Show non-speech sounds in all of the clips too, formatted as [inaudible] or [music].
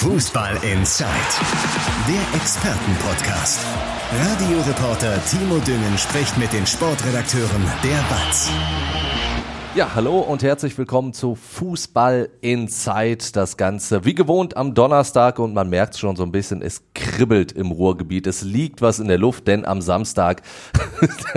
Fußball Inside, der Expertenpodcast. Radioreporter Timo Düngen spricht mit den Sportredakteuren der BATS. Ja, hallo und herzlich willkommen zu Fußball Inside. Das Ganze wie gewohnt am Donnerstag und man merkt schon so ein bisschen, es kribbelt im Ruhrgebiet. Es liegt was in der Luft, denn am Samstag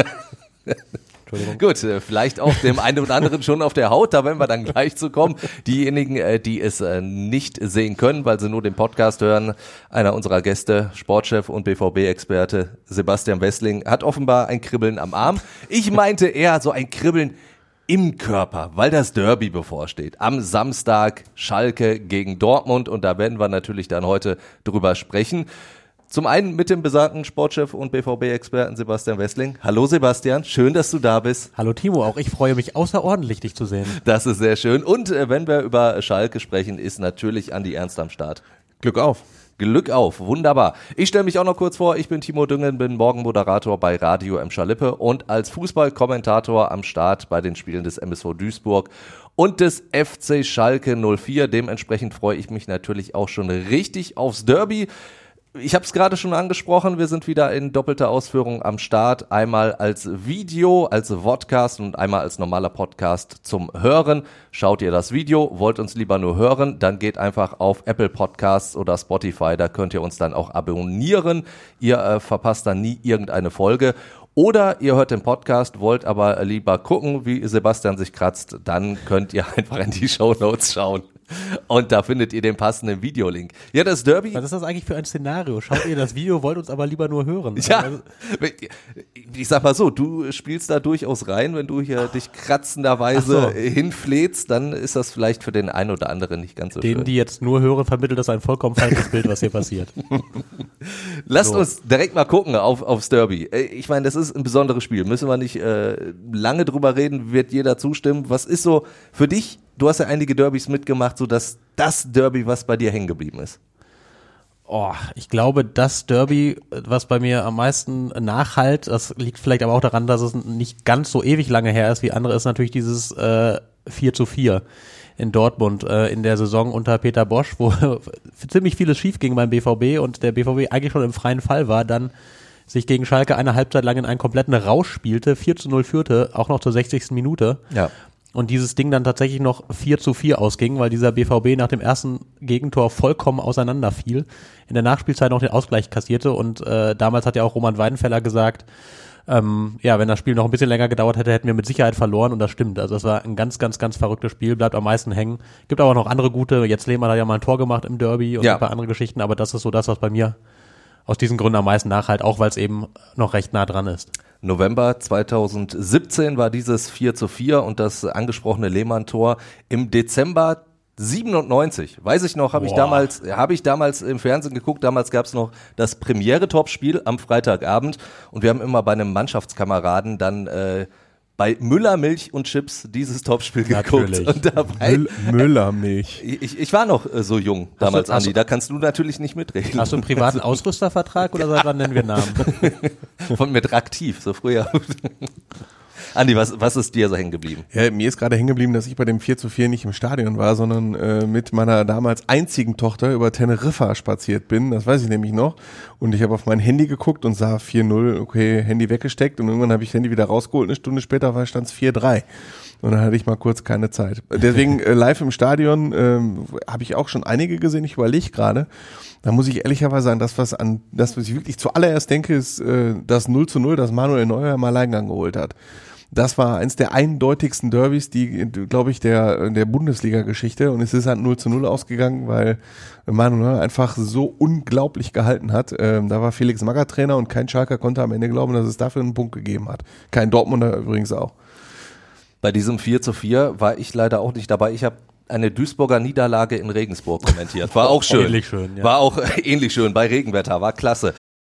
[laughs] Gut, äh, vielleicht auch dem einen oder anderen schon auf der Haut, da werden wir dann gleich zu kommen. Diejenigen, äh, die es äh, nicht sehen können, weil sie nur den Podcast hören, einer unserer Gäste, Sportchef und BVB-Experte Sebastian Wessling, hat offenbar ein Kribbeln am Arm. Ich meinte eher so ein Kribbeln im Körper, weil das Derby bevorsteht. Am Samstag Schalke gegen Dortmund und da werden wir natürlich dann heute drüber sprechen. Zum einen mit dem besagten Sportchef und BVB-Experten Sebastian Wessling. Hallo Sebastian, schön, dass du da bist. Hallo Timo, auch ich freue mich außerordentlich, dich zu sehen. Das ist sehr schön. Und äh, wenn wir über Schalke sprechen, ist natürlich Andi Ernst am Start. Glück auf. Glück auf, wunderbar. Ich stelle mich auch noch kurz vor, ich bin Timo Düngen, bin Morgenmoderator bei Radio M. Schalippe und als Fußballkommentator am Start bei den Spielen des MSV Duisburg und des FC Schalke 04. Dementsprechend freue ich mich natürlich auch schon richtig aufs Derby ich habe es gerade schon angesprochen, wir sind wieder in doppelter Ausführung am Start. Einmal als Video, als Podcast und einmal als normaler Podcast zum Hören. Schaut ihr das Video, wollt uns lieber nur hören, dann geht einfach auf Apple Podcasts oder Spotify, da könnt ihr uns dann auch abonnieren. Ihr äh, verpasst dann nie irgendeine Folge. Oder ihr hört den Podcast, wollt aber lieber gucken, wie Sebastian sich kratzt, dann könnt ihr [laughs] einfach in die Show Notes schauen. Und da findet ihr den passenden Videolink. Ja, das Derby. Was ist das eigentlich für ein Szenario? Schaut ihr das Video, wollt uns aber lieber nur hören. Ja, also, ich sag mal so, du spielst da durchaus rein, wenn du hier dich kratzenderweise so. hinfläzt, dann ist das vielleicht für den einen oder anderen nicht ganz so Denen, schön. die jetzt nur hören, vermittelt das ein vollkommen falsches Bild, was hier passiert. [laughs] Lasst so. uns direkt mal gucken auf, aufs Derby. Äh, ich meine, das ist ein besonderes Spiel. Müssen wir nicht äh, lange drüber reden, wird jeder zustimmen. Was ist so für dich du hast ja einige Derbys mitgemacht, so dass das Derby, was bei dir hängen geblieben ist. Oh, ich glaube, das Derby, was bei mir am meisten nachhalt, das liegt vielleicht aber auch daran, dass es nicht ganz so ewig lange her ist wie andere, ist natürlich dieses äh, 4 zu 4 in Dortmund äh, in der Saison unter Peter Bosch, wo [laughs] ziemlich vieles schief ging beim BVB und der BVB eigentlich schon im freien Fall war, dann sich gegen Schalke eine Halbzeit lang in einen kompletten Rausch spielte, 4 zu 0 führte, auch noch zur 60. Minute. Ja und dieses Ding dann tatsächlich noch 4 zu 4 ausging, weil dieser BVB nach dem ersten Gegentor vollkommen auseinanderfiel, in der Nachspielzeit noch den Ausgleich kassierte und äh, damals hat ja auch Roman Weidenfeller gesagt, ähm, ja, wenn das Spiel noch ein bisschen länger gedauert hätte, hätten wir mit Sicherheit verloren und das stimmt. Also das war ein ganz, ganz, ganz verrücktes Spiel, bleibt am meisten hängen. Gibt aber noch andere gute, jetzt Lehmann hat ja mal ein Tor gemacht im Derby und ja. ein paar andere Geschichten, aber das ist so das, was bei mir aus diesen Gründen am meisten nachhalt, auch weil es eben noch recht nah dran ist. November 2017 war dieses 4 zu 4 und das angesprochene Lehmann-Tor im Dezember 97, weiß ich noch, habe ich damals, habe ich damals im Fernsehen geguckt. Damals gab es noch das Premiere-Topspiel am Freitagabend. Und wir haben immer bei einem Mannschaftskameraden dann äh, bei Müller Milch und Chips dieses Topspiel geguckt. Und dabei, Müll, Müller Milch. [laughs] Ich, ich war noch äh, so jung damals, du, Andi. Da kannst du natürlich nicht mitreden. Hast du einen privaten Ausrüstervertrag oder seit wann nennen wir Namen? [laughs] Von mit Aktiv, so früher. [laughs] Andi, was, was ist dir so hängen geblieben? Ja, mir ist gerade hängen geblieben, dass ich bei dem 4 zu 4 nicht im Stadion war, sondern äh, mit meiner damals einzigen Tochter über Teneriffa spaziert bin. Das weiß ich nämlich noch. Und ich habe auf mein Handy geguckt und sah 4-0, okay, Handy weggesteckt und irgendwann habe ich Handy wieder rausgeholt. Eine Stunde später stand es 4-3. Und dann hatte ich mal kurz keine Zeit. Deswegen [laughs] äh, live im Stadion ähm, habe ich auch schon einige gesehen. Ich überlege gerade. Da muss ich ehrlicherweise sagen, das, was an, das, was ich wirklich zuallererst denke, ist äh, das 0 zu 0, das Manuel Neuer im Alleingang geholt hat. Das war eins der eindeutigsten Derbys, die, glaube ich, der, der Bundesliga-Geschichte. Und es ist halt 0 zu 0 ausgegangen, weil Manuel einfach so unglaublich gehalten hat. Ähm, da war Felix Magger Trainer und kein Schalker konnte am Ende glauben, dass es dafür einen Punkt gegeben hat. Kein Dortmunder übrigens auch. Bei diesem 4 zu 4 war ich leider auch nicht dabei. Ich habe eine Duisburger Niederlage in Regensburg kommentiert. War auch [laughs] schön. Ähnlich schön, ja. War auch [laughs] ähnlich schön bei Regenwetter, war klasse.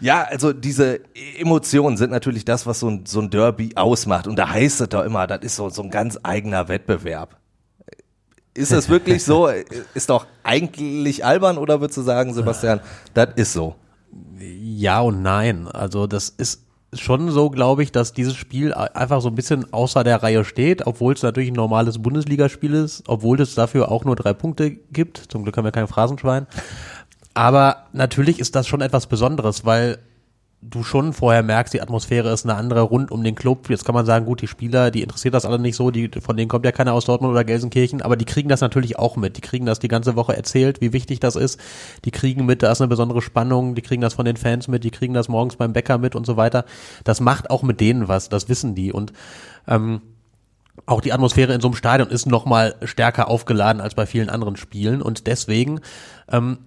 Ja, also diese Emotionen sind natürlich das, was so ein, so ein Derby ausmacht. Und da heißt es doch immer, das ist so, so ein ganz eigener Wettbewerb. Ist das wirklich so? [laughs] Ist doch eigentlich albern oder würdest du sagen, Sebastian, das ist so? Ja und nein. Also das ist schon so, glaube ich, dass dieses Spiel einfach so ein bisschen außer der Reihe steht, obwohl es natürlich ein normales Bundesligaspiel ist, obwohl es dafür auch nur drei Punkte gibt. Zum Glück haben wir kein Phrasenschwein. Aber natürlich ist das schon etwas Besonderes, weil du schon vorher merkst, die Atmosphäre ist eine andere rund um den Club. Jetzt kann man sagen, gut, die Spieler, die interessiert das alle nicht so, die, von denen kommt ja keiner aus Dortmund oder Gelsenkirchen, aber die kriegen das natürlich auch mit. Die kriegen das die ganze Woche erzählt, wie wichtig das ist. Die kriegen mit, da ist eine besondere Spannung, die kriegen das von den Fans mit, die kriegen das morgens beim Bäcker mit und so weiter. Das macht auch mit denen was, das wissen die. Und ähm, auch die Atmosphäre in so einem Stadion ist noch mal stärker aufgeladen als bei vielen anderen Spielen und deswegen ähm,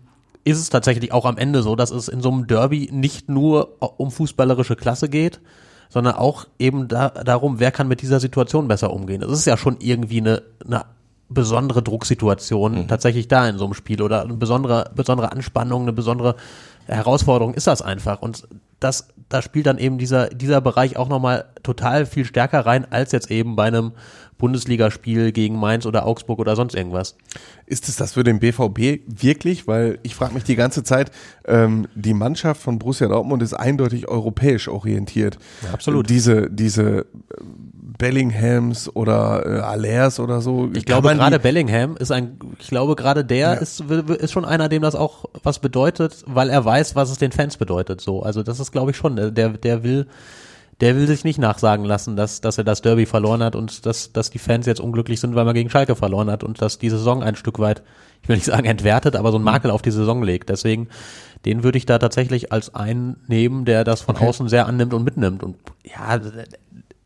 ist es tatsächlich auch am Ende so, dass es in so einem Derby nicht nur um fußballerische Klasse geht, sondern auch eben da, darum, wer kann mit dieser Situation besser umgehen. Es ist ja schon irgendwie eine, eine besondere Drucksituation mhm. tatsächlich da in so einem Spiel oder eine besondere, besondere Anspannung, eine besondere Herausforderung ist das einfach. Und das, da spielt dann eben dieser, dieser Bereich auch nochmal total viel stärker rein, als jetzt eben bei einem Bundesligaspiel gegen Mainz oder Augsburg oder sonst irgendwas. Ist es das für den BVB wirklich? Weil ich frage mich die ganze Zeit, ähm, die Mannschaft von Borussia Dortmund ist eindeutig europäisch orientiert. Ja, absolut. Diese, diese Bellinghams oder äh, Alers oder so. Ich glaube gerade Bellingham ist ein, ich glaube gerade der ja. ist, ist schon einer, dem das auch was bedeutet, weil er weiß, was es den Fans bedeutet. So, also das ist glaube ich schon, der, der will, der will sich nicht nachsagen lassen, dass, dass er das Derby verloren hat und dass, dass die Fans jetzt unglücklich sind, weil man gegen Schalke verloren hat und dass die Saison ein Stück weit, ich will nicht sagen entwertet, aber so ein Makel auf die Saison legt. Deswegen, den würde ich da tatsächlich als einen nehmen, der das von okay. außen sehr annimmt und mitnimmt. Und ja,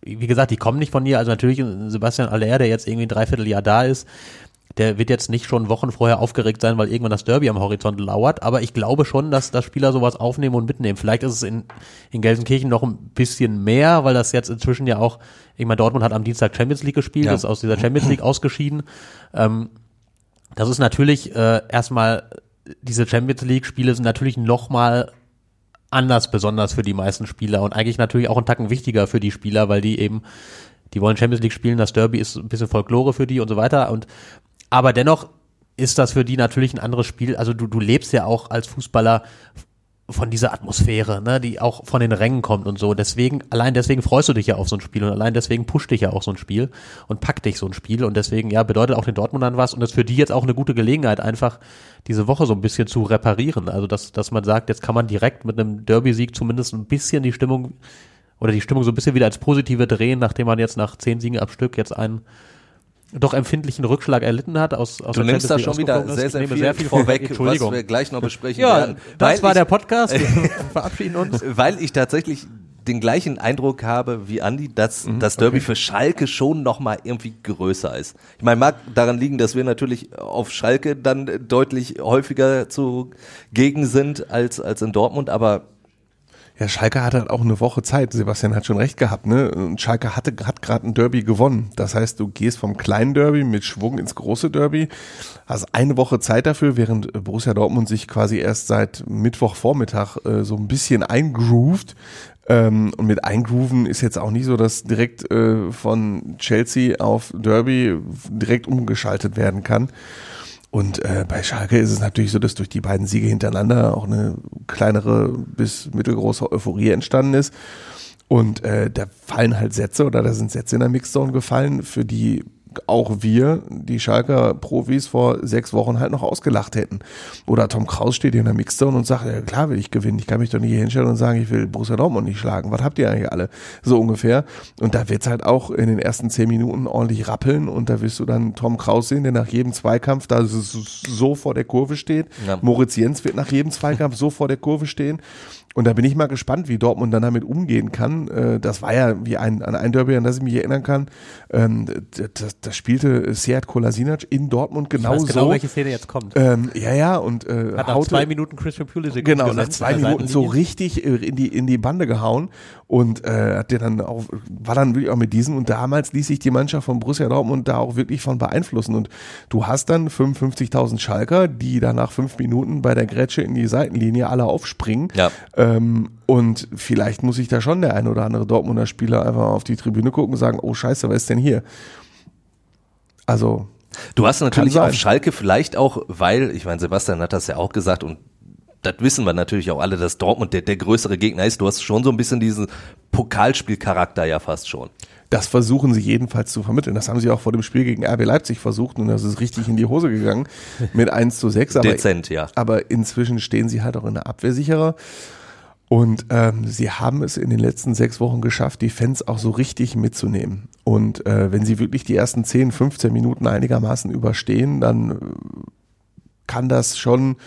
wie gesagt, die kommen nicht von hier. Also natürlich Sebastian Aller, der jetzt irgendwie ein Dreivierteljahr da ist, der wird jetzt nicht schon Wochen vorher aufgeregt sein, weil irgendwann das Derby am Horizont lauert. Aber ich glaube schon, dass, dass Spieler sowas aufnehmen und mitnehmen. Vielleicht ist es in, in Gelsenkirchen noch ein bisschen mehr, weil das jetzt inzwischen ja auch, ich meine, Dortmund hat am Dienstag Champions League gespielt, ja. ist aus dieser Champions League [clears throat] ausgeschieden. Ähm, das ist natürlich äh, erstmal, diese Champions League-Spiele sind natürlich nochmal anders besonders für die meisten Spieler und eigentlich natürlich auch ein Tacken wichtiger für die Spieler, weil die eben, die wollen Champions League spielen, das Derby ist ein bisschen Folklore für die und so weiter und aber dennoch ist das für die natürlich ein anderes Spiel. Also du, du lebst ja auch als Fußballer von dieser Atmosphäre, ne, die auch von den Rängen kommt und so. Deswegen, allein deswegen freust du dich ja auf so ein Spiel und allein deswegen pusht dich ja auch so ein Spiel und packt dich so ein Spiel und deswegen, ja, bedeutet auch den Dortmundern was und das ist für die jetzt auch eine gute Gelegenheit, einfach diese Woche so ein bisschen zu reparieren. Also, dass, dass man sagt, jetzt kann man direkt mit einem Derby-Sieg zumindest ein bisschen die Stimmung oder die Stimmung so ein bisschen wieder als positive drehen, nachdem man jetzt nach zehn Siegen am Stück jetzt einen doch empfindlichen Rückschlag erlitten hat. Aus, aus du nimmst da schon wieder sehr, sehr viel, sehr viel vorweg, was wir gleich noch besprechen ja, werden. Das war ich, der Podcast. [laughs] Wir verabschieden uns. Weil ich tatsächlich den gleichen Eindruck habe wie Andi, dass mhm, das Derby okay. für Schalke schon noch mal irgendwie größer ist. Ich meine, mag daran liegen, dass wir natürlich auf Schalke dann deutlich häufiger zugegen sind als als in Dortmund, aber ja, Schalke hat halt auch eine Woche Zeit. Sebastian hat schon recht gehabt, ne? Und Schalke hatte, hat gerade ein Derby gewonnen. Das heißt, du gehst vom kleinen Derby mit Schwung ins große Derby, hast eine Woche Zeit dafür, während Borussia Dortmund sich quasi erst seit Mittwochvormittag äh, so ein bisschen eingroovt. Ähm, und mit eingrooven ist jetzt auch nicht so, dass direkt äh, von Chelsea auf Derby direkt umgeschaltet werden kann. Und äh, bei Schalke ist es natürlich so, dass durch die beiden Siege hintereinander auch eine kleinere bis mittelgroße Euphorie entstanden ist. Und äh, da fallen halt Sätze oder da sind Sätze in der Mixzone gefallen, für die auch wir, die Schalker Profis vor sechs Wochen halt noch ausgelacht hätten. Oder Tom Kraus steht hier in der Mixzone und sagt, ja, klar will ich gewinnen. Ich kann mich doch nicht hier hinstellen und sagen, ich will Borussia Dortmund nicht schlagen. Was habt ihr eigentlich alle? So ungefähr. Und da wird's halt auch in den ersten zehn Minuten ordentlich rappeln und da wirst du dann Tom Kraus sehen, der nach jedem Zweikampf da so vor der Kurve steht. Ja. Moritz Jens wird nach jedem Zweikampf so vor der Kurve stehen. Und da bin ich mal gespannt, wie Dortmund dann damit umgehen kann. Äh, das war ja wie ein, an ein Derby, an das ich mich erinnern kann. Ähm, das, das spielte Seat Kolasinac in Dortmund genau so. genau, welche Szene jetzt kommt. Ähm, ja, ja, und äh, hat nach haute, zwei Minuten Christian Pulisic Genau, nach zwei Minuten so richtig äh, in die, in die Bande gehauen und äh, hat der dann auch, war dann wirklich auch mit diesem und damals ließ sich die Mannschaft von Borussia Dortmund da auch wirklich von beeinflussen und du hast dann 55.000 Schalker, die da nach fünf Minuten bei der Grätsche in die Seitenlinie alle aufspringen. Ja. Ähm, und vielleicht muss sich da schon der ein oder andere Dortmunder Spieler einfach auf die Tribüne gucken und sagen, oh scheiße, was ist denn hier? Also. Du hast natürlich auf Schalke vielleicht auch, weil, ich meine, Sebastian hat das ja auch gesagt und das wissen wir natürlich auch alle, dass Dortmund der, der größere Gegner ist. Du hast schon so ein bisschen diesen Pokalspielcharakter ja fast schon. Das versuchen sie jedenfalls zu vermitteln. Das haben sie auch vor dem Spiel gegen RB Leipzig versucht und das ist richtig in die Hose gegangen [laughs] mit 1 zu 6. Aber, Dezent, ja. Aber inzwischen stehen sie halt auch in der Abwehr sicherer. Und ähm, sie haben es in den letzten sechs Wochen geschafft, die Fans auch so richtig mitzunehmen. Und äh, wenn sie wirklich die ersten 10, 15 Minuten einigermaßen überstehen, dann äh, kann das schon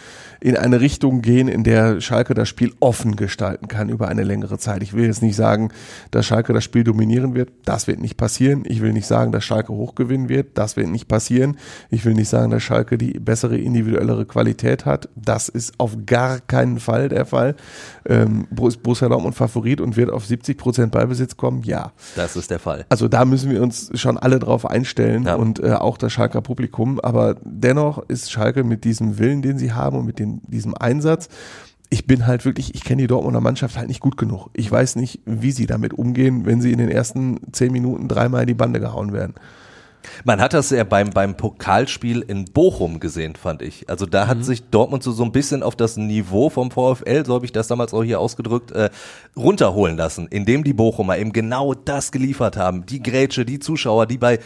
in eine Richtung gehen, in der Schalke das Spiel offen gestalten kann über eine längere Zeit. Ich will jetzt nicht sagen, dass Schalke das Spiel dominieren wird. Das wird nicht passieren. Ich will nicht sagen, dass Schalke hochgewinnen wird. Das wird nicht passieren. Ich will nicht sagen, dass Schalke die bessere individuellere Qualität hat. Das ist auf gar keinen Fall der Fall. Ähm, Borussia Dortmund Favorit und wird auf 70 Prozent Ballbesitz kommen? Ja. Das ist der Fall. Also da müssen wir uns schon alle drauf einstellen ja. und äh, auch das Schalker Publikum. Aber dennoch ist Schalke mit diesem Willen, den sie haben und mit den, diesem Einsatz, ich bin halt wirklich, ich kenne die Dortmunder Mannschaft halt nicht gut genug. Ich weiß nicht, wie sie damit umgehen, wenn sie in den ersten zehn Minuten dreimal in die Bande gehauen werden. Man hat das ja beim, beim Pokalspiel in Bochum gesehen, fand ich. Also da hat mhm. sich Dortmund so, so ein bisschen auf das Niveau vom VfL, so habe ich das damals auch hier ausgedrückt, äh, runterholen lassen, indem die Bochumer eben genau das geliefert haben. Die Grätsche, die Zuschauer, die bei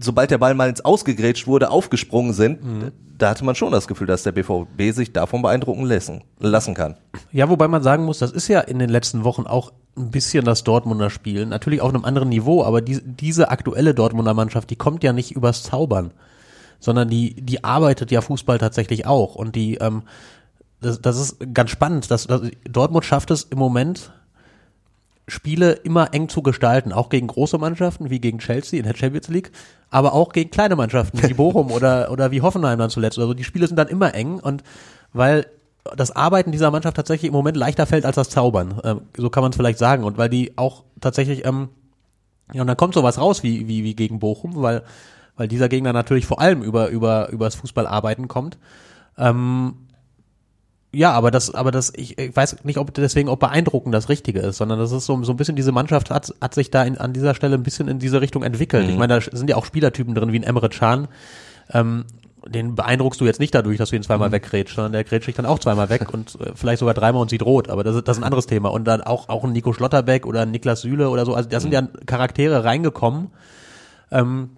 sobald der Ball mal ins Ausgegrätscht wurde, aufgesprungen sind, mhm. da hatte man schon das Gefühl, dass der BVB sich davon beeindrucken lassen, lassen kann. Ja, wobei man sagen muss, das ist ja in den letzten Wochen auch ein bisschen das Dortmunder Spiel. Natürlich auf einem anderen Niveau, aber die, diese aktuelle Dortmunder Mannschaft, die kommt ja nicht übers Zaubern, sondern die, die arbeitet ja Fußball tatsächlich auch. Und die, ähm, das, das ist ganz spannend. Dass, dass Dortmund schafft es im Moment, Spiele immer eng zu gestalten, auch gegen große Mannschaften wie gegen Chelsea in der Champions League, aber auch gegen kleine Mannschaften wie [laughs] Bochum oder, oder wie Hoffenheim dann zuletzt. Also die Spiele sind dann immer eng und weil das Arbeiten dieser Mannschaft tatsächlich im Moment leichter fällt als das Zaubern. Ähm, so kann man es vielleicht sagen. Und weil die auch tatsächlich, ähm, ja, und dann kommt sowas raus wie, wie, wie gegen Bochum, weil, weil dieser Gegner natürlich vor allem über, über, über das Fußballarbeiten kommt. Ähm, ja, aber das, aber das, ich, ich weiß nicht, ob deswegen, ob beeindruckend das Richtige ist, sondern das ist so, so ein bisschen, diese Mannschaft hat, hat sich da in, an dieser Stelle ein bisschen in diese Richtung entwickelt. Mhm. Ich meine, da sind ja auch Spielertypen drin, wie ein Emre Can, ähm, den beeindruckst du jetzt nicht dadurch, dass du ihn zweimal mhm. weggrätscht, sondern der grätscht dich dann auch zweimal weg und äh, vielleicht sogar dreimal und sieht rot, aber das ist, das ist ein anderes Thema. Und dann auch, auch ein Nico Schlotterbeck oder ein Niklas Süle oder so, also da sind mhm. ja Charaktere reingekommen, ähm,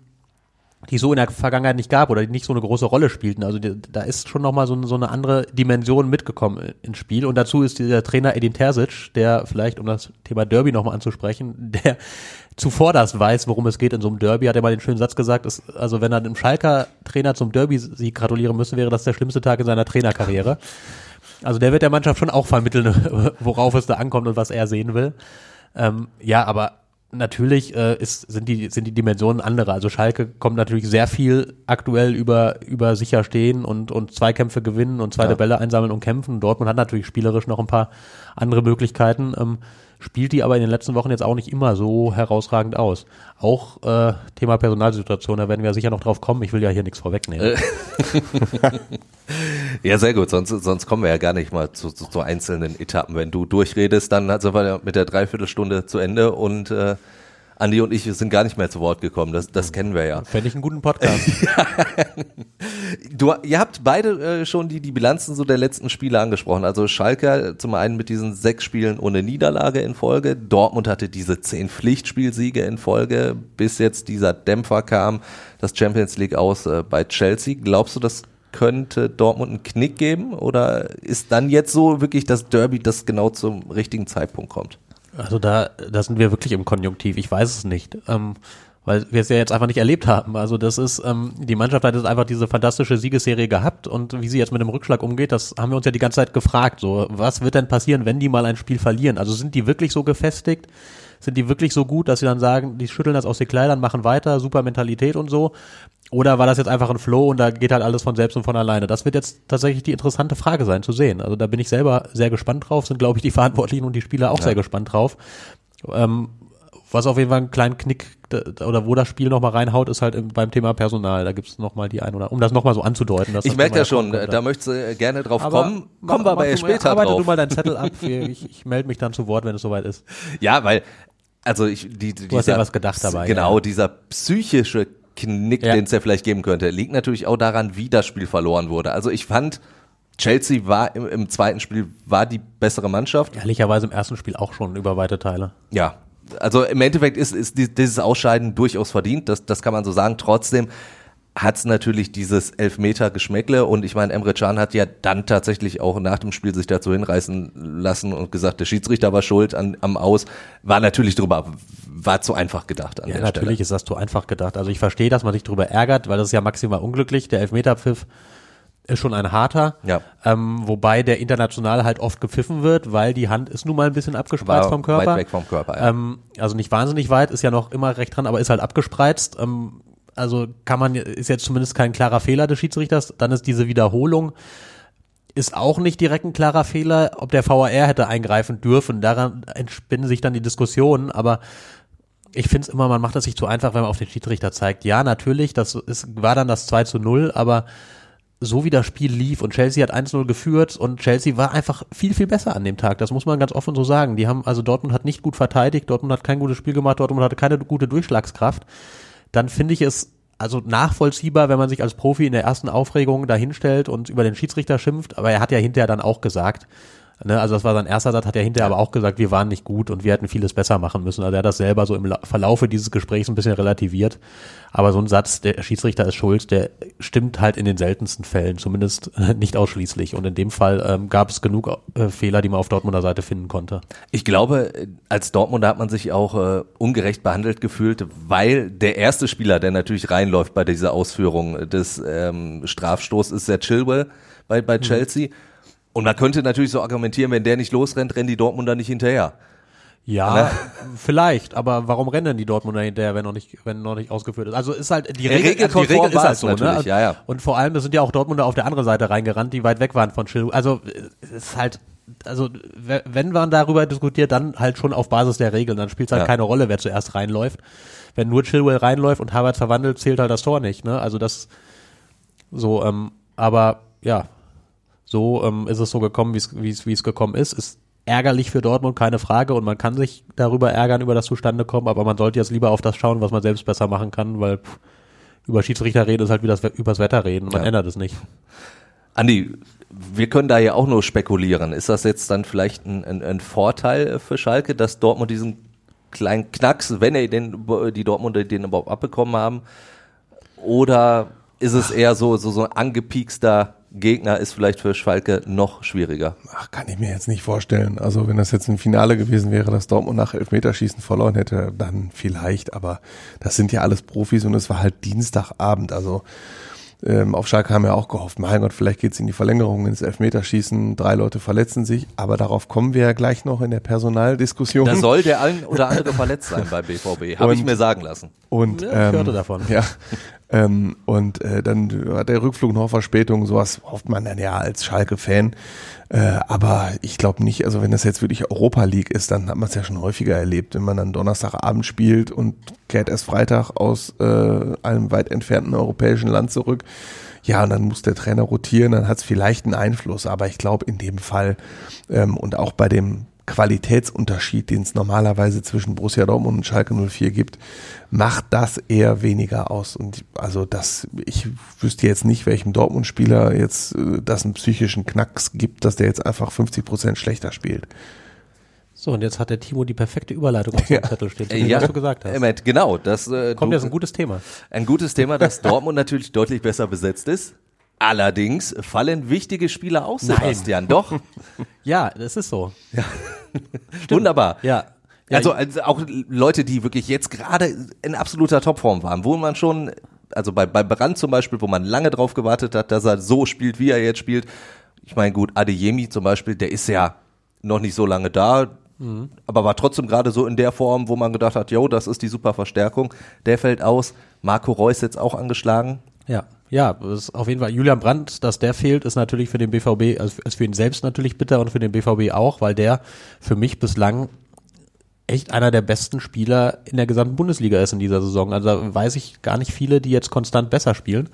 die so in der Vergangenheit nicht gab oder die nicht so eine große Rolle spielten. Also die, da ist schon nochmal so, so eine andere Dimension mitgekommen ins Spiel. Und dazu ist dieser Trainer Edin Terzic, der vielleicht, um das Thema Derby nochmal anzusprechen, [laughs] der zuvor das weiß, worum es geht in so einem Derby, hat er mal den schönen Satz gesagt, ist, also wenn er einem Schalker Trainer zum Derby-Sieg gratulieren müsste, wäre das der schlimmste Tag in seiner Trainerkarriere. Also der wird der Mannschaft schon auch vermitteln, [laughs] worauf es da ankommt und was er sehen will. Ähm, ja, aber natürlich äh, ist, sind, die, sind die Dimensionen andere. Also Schalke kommt natürlich sehr viel aktuell über, über sicher stehen und, und Zweikämpfe gewinnen und zweite ja. Bälle einsammeln und kämpfen. Dortmund hat natürlich spielerisch noch ein paar andere Möglichkeiten. Ähm, spielt die aber in den letzten Wochen jetzt auch nicht immer so herausragend aus. Auch äh, Thema Personalsituation, da werden wir sicher noch drauf kommen. Ich will ja hier nichts vorwegnehmen. [laughs] ja, sehr gut. Sonst, sonst kommen wir ja gar nicht mal zu, zu, zu einzelnen Etappen. Wenn du durchredest, dann sind wir mit der Dreiviertelstunde zu Ende und äh, Andi und ich sind gar nicht mehr zu Wort gekommen, das, das kennen wir ja. Fände ich einen guten Podcast. [laughs] Du, ihr habt beide äh, schon die, die Bilanzen so der letzten Spiele angesprochen. Also Schalke zum einen mit diesen sechs Spielen ohne Niederlage in Folge. Dortmund hatte diese zehn Pflichtspielsiege in Folge, bis jetzt dieser Dämpfer kam, das Champions League aus äh, bei Chelsea. Glaubst du, das könnte Dortmund einen Knick geben? Oder ist dann jetzt so wirklich das Derby, das genau zum richtigen Zeitpunkt kommt? Also da, da sind wir wirklich im Konjunktiv. Ich weiß es nicht. Ähm, weil wir es ja jetzt einfach nicht erlebt haben. Also das ist, ähm, die Mannschaft hat jetzt einfach diese fantastische Siegesserie gehabt und wie sie jetzt mit dem Rückschlag umgeht, das haben wir uns ja die ganze Zeit gefragt. So, was wird denn passieren, wenn die mal ein Spiel verlieren? Also sind die wirklich so gefestigt? Sind die wirklich so gut, dass sie dann sagen, die schütteln das aus den Kleidern, machen weiter, super Mentalität und so? Oder war das jetzt einfach ein Flow und da geht halt alles von selbst und von alleine? Das wird jetzt tatsächlich die interessante Frage sein zu sehen. Also da bin ich selber sehr gespannt drauf, sind glaube ich die Verantwortlichen und die Spieler auch ja. sehr gespannt drauf. Ähm, was auf jeden Fall einen kleinen Knick oder wo das Spiel nochmal reinhaut, ist halt beim Thema Personal. Da gibt es nochmal die ein oder um das nochmal so anzudeuten. Dass ich merke ja schon, da möchtest du gerne drauf Aber kommen. Kommen wir aber später arbeite drauf. du mal deinen Zettel ab. Ich, ich melde mich dann zu Wort, wenn es soweit ist. [laughs] Ja, weil, also ich, die, du dieser, hast ja was gedacht dabei. Genau, ja. dieser psychische Knick, Ja. den es ja vielleicht geben könnte, liegt natürlich auch daran, wie das Spiel verloren wurde. Also ich fand, Chelsea war im, im zweiten Spiel war die bessere Mannschaft. Ehrlicherweise im ersten Spiel auch schon über weite Teile. Ja, also im Endeffekt ist, ist die- dieses Ausscheiden durchaus verdient, das, das kann man so sagen. Trotzdem hat's natürlich dieses Elfmeter-Geschmäckle und ich meine, Emre Can hat ja dann tatsächlich auch nach dem Spiel sich dazu hinreißen lassen und gesagt, der Schiedsrichter war schuld an, am Aus. War natürlich drüber, war zu einfach gedacht an Ja, der natürlich ist das zu einfach gedacht. Also ich verstehe, dass man sich darüber ärgert, weil das ist ja maximal unglücklich. Der Elfmeterpfiff ist schon ein harter. Ja. Ähm, wobei der international halt oft gepfiffen wird, weil die Hand ist nun mal ein bisschen abgespreizt vom Körper. weit weg vom Körper. Ja. Ähm, also nicht wahnsinnig weit, ist ja noch immer recht dran, aber ist halt abgespreizt. Ähm, also kann man, ist jetzt zumindest kein klarer Fehler des Schiedsrichters. Dann ist diese Wiederholung, ist auch nicht direkt ein klarer Fehler, ob der VAR hätte eingreifen dürfen. Daran entspinnen sich dann die Diskussionen, aber ich finde es immer, man macht es sich zu einfach, wenn man auf den Schiedsrichter zeigt. Ja, natürlich, das ist, war dann das 2 zu 0, aber so wie das Spiel lief und Chelsea hat 1-0 geführt und Chelsea war einfach viel, viel besser an dem Tag. Das muss man ganz offen so sagen. Die haben, also Dortmund hat nicht gut verteidigt, Dortmund hat kein gutes Spiel gemacht, Dortmund hatte keine gute Durchschlagskraft. Dann finde ich es also nachvollziehbar, wenn man sich als Profi in der ersten Aufregung dahinstellt und über den Schiedsrichter schimpft, aber er hat ja hinterher dann auch gesagt, Ne, also das war sein erster Satz, hat er hinterher aber auch gesagt, wir waren nicht gut und wir hätten vieles besser machen müssen. Also er hat das selber so im La- Verlaufe dieses Gesprächs ein bisschen relativiert. Aber so ein Satz, der Schiedsrichter ist schuld, der stimmt halt in den seltensten Fällen, zumindest äh, nicht ausschließlich. Und in dem Fall ähm, gab es genug äh, Fehler, die man auf Dortmunder Seite finden konnte. Ich glaube, als Dortmunder hat man sich auch äh, ungerecht behandelt gefühlt, weil der erste Spieler, der natürlich reinläuft bei dieser Ausführung des ähm, Strafstoßes, ist der Chilwell bei, bei Chelsea. Und man könnte natürlich so argumentieren, wenn der nicht losrennt, rennen die Dortmunder nicht hinterher. Ja, Ne? vielleicht, aber warum rennen die Dortmunder hinterher, wenn noch nicht, wenn noch nicht ausgeführt ist? Also ist halt die Ja, Regel, regelkonform die Regel ist halt so, ne? natürlich, ja, ja. Und vor allem, es sind ja auch Dortmunder auf der anderen Seite reingerannt, die weit weg waren von Chilwell. Also es ist halt, also we- wenn man darüber diskutiert, dann halt schon auf Basis der Regeln. Dann spielt es halt Ja. keine Rolle, wer zuerst reinläuft. Wenn nur Chilwell reinläuft und Harvard verwandelt, zählt halt das Tor nicht. Ne? Also das so, ähm, aber ja, so ähm, ist es so gekommen, wie es- gekommen ist. Ist ärgerlich für Dortmund, keine Frage. Und man kann sich darüber ärgern, über das Zustandekommen, aber man sollte jetzt lieber auf das schauen, was man selbst besser machen kann, weil pff, über Schiedsrichter reden ist halt wie das übers Wetter reden. Man Ja. ändert es nicht. Andi, wir können da ja auch nur spekulieren. Ist das jetzt dann vielleicht ein, ein, ein Vorteil für Schalke, dass Dortmund diesen kleinen Knacks, wenn er den, die Dortmunder den überhaupt abbekommen haben, oder ist es eher so, so, so ein angepiekster Gegner ist vielleicht für Schalke noch schwieriger? Ach, kann ich mir jetzt nicht vorstellen. Also wenn das jetzt ein Finale gewesen wäre, dass Dortmund nach Elfmeterschießen verloren hätte, dann vielleicht. Aber das sind ja alles Profis und es war halt Dienstagabend. Also ähm, auf Schalke haben wir auch gehofft, mein Gott, vielleicht geht's in die Verlängerung ins Elfmeterschießen, drei Leute verletzen sich, aber darauf kommen wir ja gleich noch in der Personaldiskussion. Da soll der ein oder [laughs] andere verletzt sein bei BVB, habe ich mir sagen lassen. Und, Ja, ich ähm, hörte davon. Ja. Ähm, und äh, dann hat der Rückflug noch Verspätung, sowas hofft man dann ja als Schalke-Fan. Äh, aber ich glaube nicht, also wenn das jetzt wirklich Europa League ist, dann hat man es ja schon häufiger erlebt, wenn man dann Donnerstagabend spielt und kehrt erst Freitag aus äh, einem weit entfernten europäischen Land zurück. Ja, und dann muss der Trainer rotieren, dann hat es vielleicht einen Einfluss. Aber ich glaube in dem Fall ähm, und auch bei dem Qualitätsunterschied, den es normalerweise zwischen Borussia Dortmund und Schalke 04 gibt, macht das eher weniger aus. Und also das, ich wüsste jetzt nicht, welchem Dortmund-Spieler jetzt äh, das einen psychischen Knacks gibt, dass der jetzt einfach 50 Prozent schlechter spielt. So, und jetzt hat der Timo die perfekte Überleitung auf [laughs] dem Zettel stehen, zu dem, ja, was du gesagt hast. Genau. Das äh, Kommt jetzt ein gutes Thema. ein gutes Thema, dass [laughs] Dortmund natürlich deutlich besser besetzt ist. Allerdings fallen wichtige Spieler aus, Nein. Sebastian. Doch. [laughs] Ja, das ist so. Wunderbar. Ja. ja also, also auch Leute, die wirklich jetzt gerade in absoluter Topform waren, wo man schon, also bei, bei Brand zum Beispiel, wo man lange drauf gewartet hat, dass er so spielt, wie er jetzt spielt. Ich meine, gut, Adeyemi zum Beispiel, der ist ja noch nicht so lange da, aber war trotzdem gerade so in der Form, wo man gedacht hat, yo, das ist die super Verstärkung. Der fällt aus. Marco Reus jetzt auch angeschlagen. Ja, ja, ist auf jeden Fall Julian Brandt, dass der fehlt, ist natürlich für den BVB, also für ihn selbst natürlich bitter und für den BVB auch, weil der für mich bislang echt einer der besten Spieler in der gesamten Bundesliga ist in dieser Saison. Also da weiß ich gar nicht viele, die jetzt konstant besser spielen.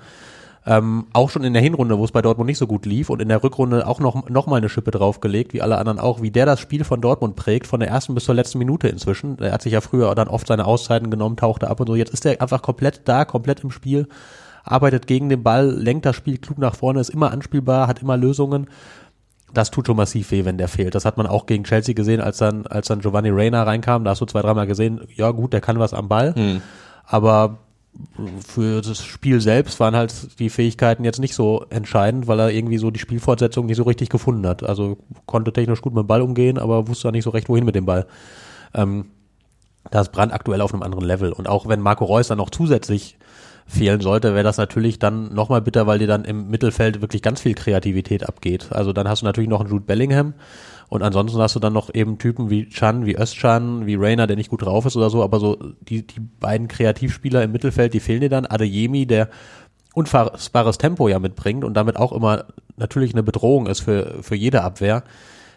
Ähm, auch schon in der Hinrunde, wo es bei Dortmund nicht so gut lief und in der Rückrunde auch noch, noch mal eine Schippe draufgelegt, wie alle anderen auch, wie der das Spiel von Dortmund prägt, von der ersten bis zur letzten Minute inzwischen. Er hat sich ja früher dann oft seine Auszeiten genommen, tauchte ab und so. Jetzt ist er einfach komplett da, komplett im Spiel, arbeitet gegen den Ball, lenkt das Spiel klug nach vorne, ist immer anspielbar, hat immer Lösungen. Das tut schon massiv weh, wenn der fehlt. Das hat man auch gegen Chelsea gesehen, als dann, als dann Giovanni Reina reinkam. Da hast du zwei, dreimal gesehen, ja gut, der kann was am Ball. Aber für das Spiel selbst waren halt die Fähigkeiten jetzt nicht so entscheidend, weil er irgendwie so die Spielfortsetzung nicht so richtig gefunden hat. Also konnte technisch gut mit dem Ball umgehen, aber wusste nicht so recht, wohin mit dem Ball. Ähm, da ist Brand aktuell auf einem anderen Level. Und auch wenn Marco Reus dann noch zusätzlich fehlen sollte, wäre das natürlich dann nochmal bitter, weil dir dann im Mittelfeld wirklich ganz viel Kreativität abgeht. Also dann hast du natürlich noch einen Jude Bellingham und ansonsten hast du dann noch eben Typen wie Chan, wie Özcan, wie Rainer, der nicht gut drauf ist oder so, aber so die, die beiden Kreativspieler im Mittelfeld, die fehlen dir dann. Adeyemi, der unfassbares Tempo ja mitbringt und damit auch immer natürlich eine Bedrohung ist für, für jede Abwehr,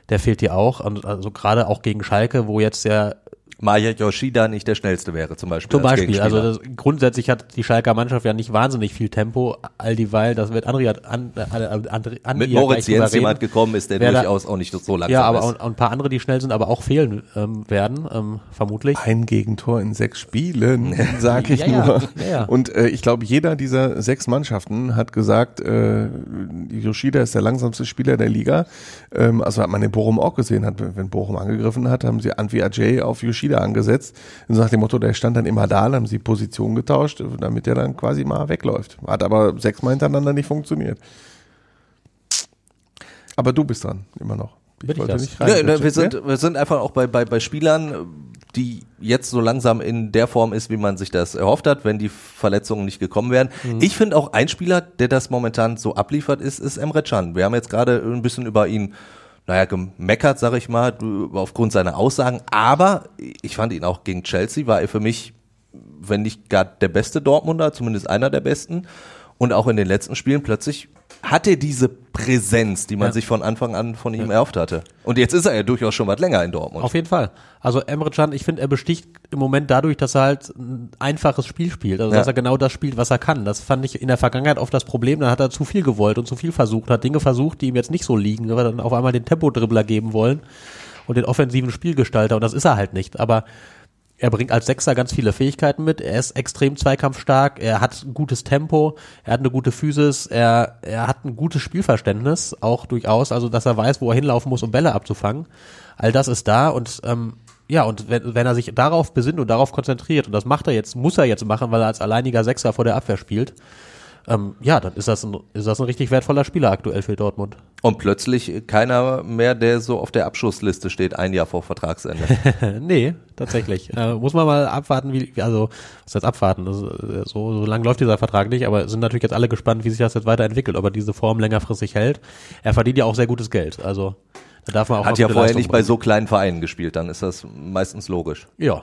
der fehlt dir auch. Und also gerade auch gegen Schalke, wo jetzt der Maya Yoshida nicht der schnellste wäre, zum Beispiel. zum Beispiel, also das, grundsätzlich hat die Schalker Mannschaft ja nicht wahnsinnig viel Tempo, all dieweil, das wird Andrea, an, äh, André, Andi mit ja Moritz Jens jemand reden. gekommen ist, der Wer da- durchaus auch nicht so langsam Ja, aber ist. auch ein paar andere, die schnell sind, aber auch fehlen ähm, werden, ähm, vermutlich. Ein Gegentor in sechs Spielen, [laughs] [laughs] sage ich Ja, ja, nur. ja, ja. Und äh, ich glaube, jeder dieser sechs Mannschaften hat gesagt, äh, Yoshida ist der langsamste Spieler der Liga. Ähm, also hat man in Bochum auch gesehen, hat, wenn Bochum angegriffen hat, haben sie Antwi Ajay auf Yoshida angesetzt. Und nach dem Motto, der stand dann immer da, dann haben sie Position getauscht, damit der dann quasi mal wegläuft. Hat aber sechsmal hintereinander nicht funktioniert. Aber du bist dran, immer noch. Bin ich wollte das? nicht Ja, rein. ne, wir, sind, wir sind einfach auch bei, bei, bei Spielern, die jetzt so langsam in der Form ist, wie man sich das erhofft hat, wenn die Verletzungen nicht gekommen wären. Ich finde auch ein Spieler, der das momentan so abliefert, ist, ist Emre Can. Wir haben jetzt gerade ein bisschen über ihn naja, gemeckert, sag ich mal, aufgrund seiner Aussagen. Aber ich fand ihn auch gegen Chelsea, war er für mich, wenn nicht gar der beste Dortmunder, zumindest einer der besten. Und auch in den letzten Spielen plötzlich hat er diese Präsenz, die man Ja. sich von Anfang an von ihm erhofft hatte. Und jetzt ist er ja durchaus schon was länger in Dortmund. Auf jeden Fall. Also Emre Can, ich finde, er besticht im Moment dadurch, dass er halt ein einfaches Spiel spielt. Also Ja. dass er genau das spielt, was er kann. Das fand ich in der Vergangenheit oft das Problem. Dann hat er zu viel gewollt und zu viel versucht, hat Dinge versucht, die ihm jetzt nicht so liegen, aber dann auf einmal den Tempo-Dribbler geben wollen und den offensiven Spielgestalter. Und das ist er halt nicht. Aber er bringt als Sechser ganz viele Fähigkeiten mit. Er ist extrem zweikampfstark. Er hat ein gutes Tempo. Er hat eine gute Physis. Er, er hat ein gutes Spielverständnis auch durchaus. Also, dass er weiß, wo er hinlaufen muss, um Bälle abzufangen. All das ist da und, ähm, ja, und wenn, wenn er sich darauf besinnt und darauf konzentriert, und das macht er jetzt, muss er jetzt machen, weil er als alleiniger Sechser vor der Abwehr spielt, ähm, ja, dann ist das, ein, ist das ein richtig wertvoller Spieler aktuell für Dortmund. Und plötzlich keiner mehr, der so auf der Abschussliste steht, ein Jahr vor Vertragsende. [laughs] nee, tatsächlich. äh, muss man mal abwarten, wie, also, was heißt abwarten? Das, ist, äh, so, so lang läuft dieser Vertrag nicht, aber sind natürlich jetzt alle gespannt, wie sich das jetzt weiterentwickelt, ob er diese Form längerfristig hält. Er verdient ja auch sehr gutes Geld, also, da darf man auch Hat ja vorher Leistung nicht bei bringen. so kleinen Vereinen gespielt, dann ist das meistens logisch. Ja.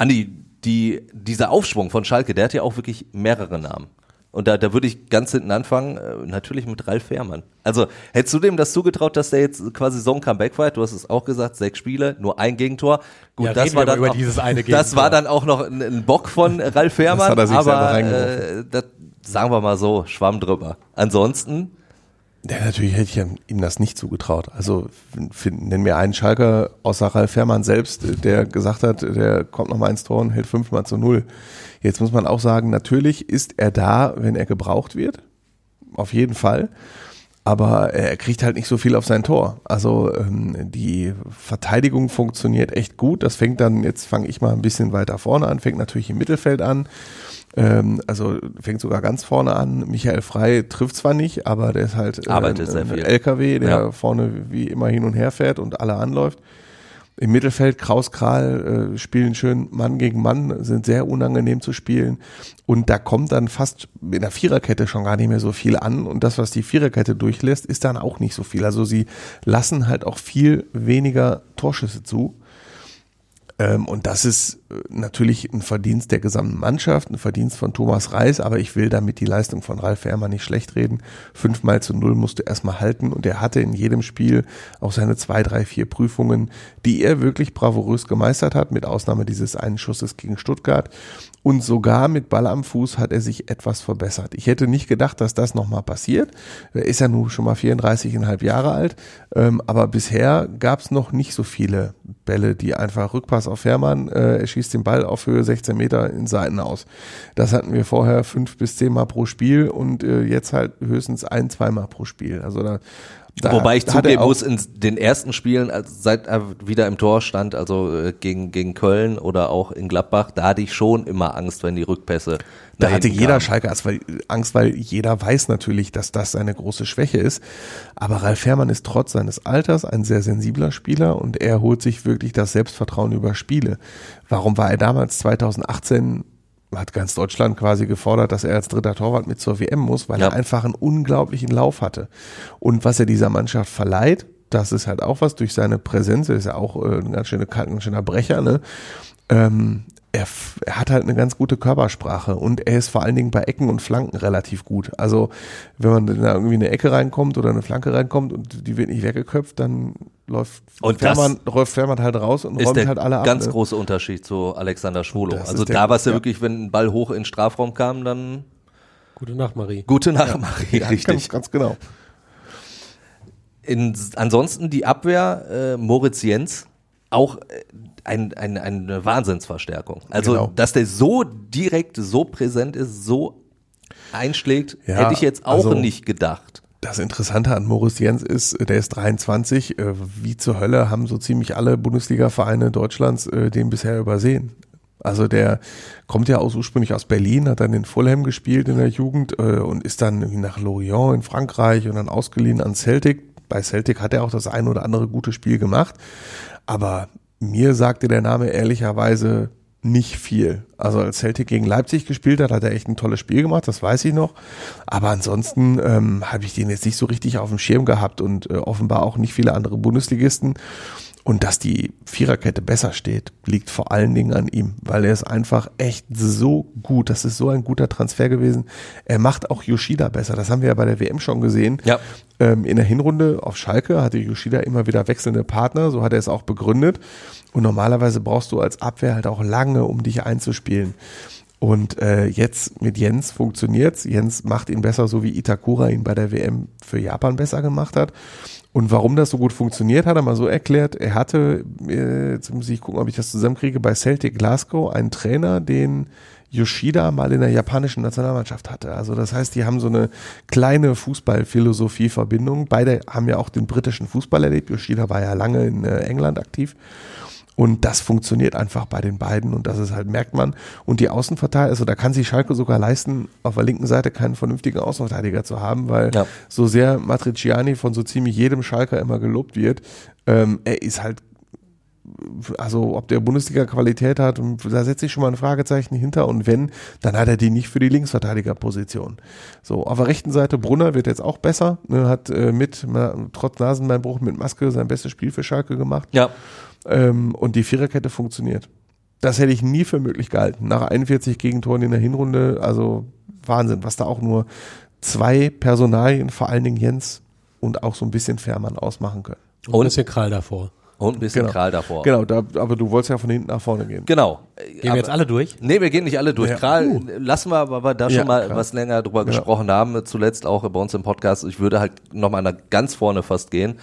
Andi, die, dieser Aufschwung von Schalke, der hat ja auch wirklich mehrere Namen. Und da, da würde ich ganz hinten anfangen, äh, natürlich mit Ralf Fährmann. Also, hättest du dem das zugetraut, dass der jetzt quasi so ein Comeback war? Du hast es auch gesagt, sechs Spiele, nur ein Gegentor. Gut, Ja, das war dann auch, [laughs] das war dann auch noch ein, ein Bock von Ralf Fährmann, hat er sich aber äh, das, sagen wir mal so, schwamm drüber. Ansonsten, Ja, natürlich hätte ich ihm das nicht zugetraut. Also nenn mir einen Schalker außer Ralf Fährmann selbst, der gesagt hat, der kommt noch mal ins Tor und hält fünfmal zu null. Jetzt muss man auch sagen, natürlich ist er da, wenn er gebraucht wird. Auf jeden Fall. Aber er kriegt halt nicht so viel auf sein Tor. Also ähm, die Verteidigung funktioniert echt gut. Das fängt dann, jetzt fange ich mal ein bisschen weiter vorne an, fängt natürlich im Mittelfeld an. Ähm, also fängt sogar ganz vorne an. Michael Frei trifft zwar nicht, aber der ist halt äh, Arbeitet ein, sehr ein. LKW, der Ja. vorne wie immer hin und her fährt und alle anläuft. Im Mittelfeld Kraus Kral äh, spielen schön Mann gegen Mann, sind sehr unangenehm zu spielen. Und da kommt dann fast in der Viererkette schon gar nicht mehr so viel an. Und das, was die Viererkette durchlässt, ist dann auch nicht so viel. Also sie lassen halt auch viel weniger Torschüsse zu. Ähm, und das ist natürlich ein Verdienst der gesamten Mannschaft, ein Verdienst von Thomas Reis, aber ich will damit die Leistung von Ralf Fährmann nicht schlecht reden. Fünfmal zu null musste er erstmal halten und er hatte in jedem Spiel auch seine zwei, drei, vier Prüfungen, die er wirklich bravourös gemeistert hat, mit Ausnahme dieses einen Schusses gegen Stuttgart. Und sogar mit Ball am Fuß hat er sich etwas verbessert. Ich hätte nicht gedacht, dass das nochmal passiert. Er ist ja nun schon mal 34,5 Jahre alt. Ähm, aber bisher gab es noch nicht so viele Bälle, die einfach Rückpass auf Fährmann, äh, er schießt den Ball auf Höhe 16 Meter in Seiten aus. Das hatten wir vorher fünf bis zehn Mal pro Spiel und äh, jetzt halt höchstens ein, zweimal pro Spiel. Also da, da wobei ich zugeben muss, in den ersten Spielen, als, seit er wieder im Tor stand, also äh, gegen, gegen Köln oder auch in Gladbach, da hatte ich schon immer Angst, wenn die Rückpässe Da hatte jeder kamen. Schalke Angst weil, jeder weiß natürlich, dass das seine große Schwäche ist. Aber Ralf Fährmann ist trotz seines Alters ein sehr sensibler Spieler und er holt sich wirklich das Selbstvertrauen über Spiele. Warum war er damals 2018 hat ganz Deutschland quasi gefordert, dass er als dritter Torwart mit zur WM muss, weil Ja. er einfach einen unglaublichen Lauf hatte. Und was er dieser Mannschaft verleiht, das ist halt auch was durch seine Präsenz, er ist ja auch äh, ein ganz schöner, ganz schöner Brecher, ne? Ähm, er, f- er hat halt eine ganz gute Körpersprache und er ist vor allen Dingen bei Ecken und Flanken relativ gut. Also wenn man da irgendwie in eine Ecke reinkommt oder eine Flanke reinkommt und die wird nicht weggeköpft, dann läuft Und das Fährmann, läuft Fährmann halt raus und ist räumt der halt alle ab. ganz ne? große Unterschied zu Alexander Schwolo. Das Also da war es ja, ja. wirklich, wenn ein Ball hoch in den Strafraum kam, dann Gute Nacht, Marie. gute Nacht, Marie, Ja, richtig. Ganz, ganz genau. In, ansonsten die Abwehr, äh, Moritz Jens, auch äh, ein, ein, eine Wahnsinnsverstärkung. Also, Genau. dass der so direkt, so präsent ist, so einschlägt, Ja, hätte ich jetzt auch also- nicht gedacht. Das Interessante an Moritz Jens ist, der ist 23. äh, Wie zur Hölle haben so ziemlich alle Bundesliga-Vereine Deutschlands äh, den bisher übersehen. Also der kommt ja aus, ursprünglich aus Berlin, hat dann in Fulham gespielt in der Jugend äh, und ist dann nach Lorient in Frankreich und dann ausgeliehen an Celtic. Bei Celtic hat er auch das ein oder andere gute Spiel gemacht. Aber mir sagte der Name ehrlicherweise nicht viel. Also als Celtic gegen Leipzig gespielt hat, hat er echt ein tolles Spiel gemacht, das weiß ich noch. Aber ansonsten ähm, habe ich den jetzt nicht so richtig auf dem Schirm gehabt und äh, offenbar auch nicht viele andere Bundesligisten. Und dass die Viererkette besser steht, liegt vor allen Dingen an ihm, weil er ist einfach echt so gut. Das ist so ein guter Transfer gewesen. Er macht auch Yoshida besser. Das haben wir ja bei der WM schon gesehen. Ja. Ähm, in der Hinrunde auf Schalke hatte Yoshida immer wieder wechselnde Partner, so hat er es auch begründet. Und normalerweise brauchst du als Abwehr halt auch lange, um dich einzuspielen. Und äh, jetzt mit Jens funktioniert's. Jens macht ihn besser, so wie Itakura ihn bei der WM für Japan besser gemacht hat. Und warum das so gut funktioniert, hat er mal so erklärt. Er hatte, äh, jetzt muss ich gucken, ob ich das zusammenkriege, bei Celtic Glasgow einen Trainer, den Yoshida mal in der japanischen Nationalmannschaft hatte. Also das heißt, die haben so eine kleine Fußball-Philosophie-Verbindung. Beide haben ja auch den britischen Fußball erlebt. Yoshida war ja lange in äh, England aktiv. Und das funktioniert einfach bei den beiden und das ist halt, merkt man. Und die Außenverteidiger, also da kann sich Schalke sogar leisten, auf der linken Seite keinen vernünftigen Außenverteidiger zu haben, weil Ja. so sehr Matriciani von so ziemlich jedem Schalker immer gelobt wird, ähm, er ist halt also ob der Bundesliga-Qualität hat, und da setze ich schon mal ein Fragezeichen hinter und wenn, dann hat er die nicht für die Linksverteidigerposition. So, auf der rechten Seite Brunner wird jetzt auch besser, ne, hat äh, mit, trotz Nasenbeinbruch mit Maske sein bestes Spiel für Schalke gemacht Ja. ähm, und die Viererkette funktioniert. Das hätte ich nie für möglich gehalten. Nach 41 Gegentoren in der Hinrunde, also Wahnsinn, was da auch nur zwei Personalien, vor allen Dingen Jens und auch so ein bisschen Fährmann ausmachen können. Und ist hier Krall davor. Und ein bisschen Genau. Kral davor. Genau, da, aber du wolltest ja von hinten nach vorne gehen. Genau. Gehen wir jetzt alle durch? Nee, wir gehen nicht alle durch. Ja. Kral, lassen wir, weil wir da Ja, schon mal klar. was länger drüber Ja. gesprochen haben, zuletzt auch bei uns im Podcast. Ich würde halt noch mal nach ganz vorne fast gehen.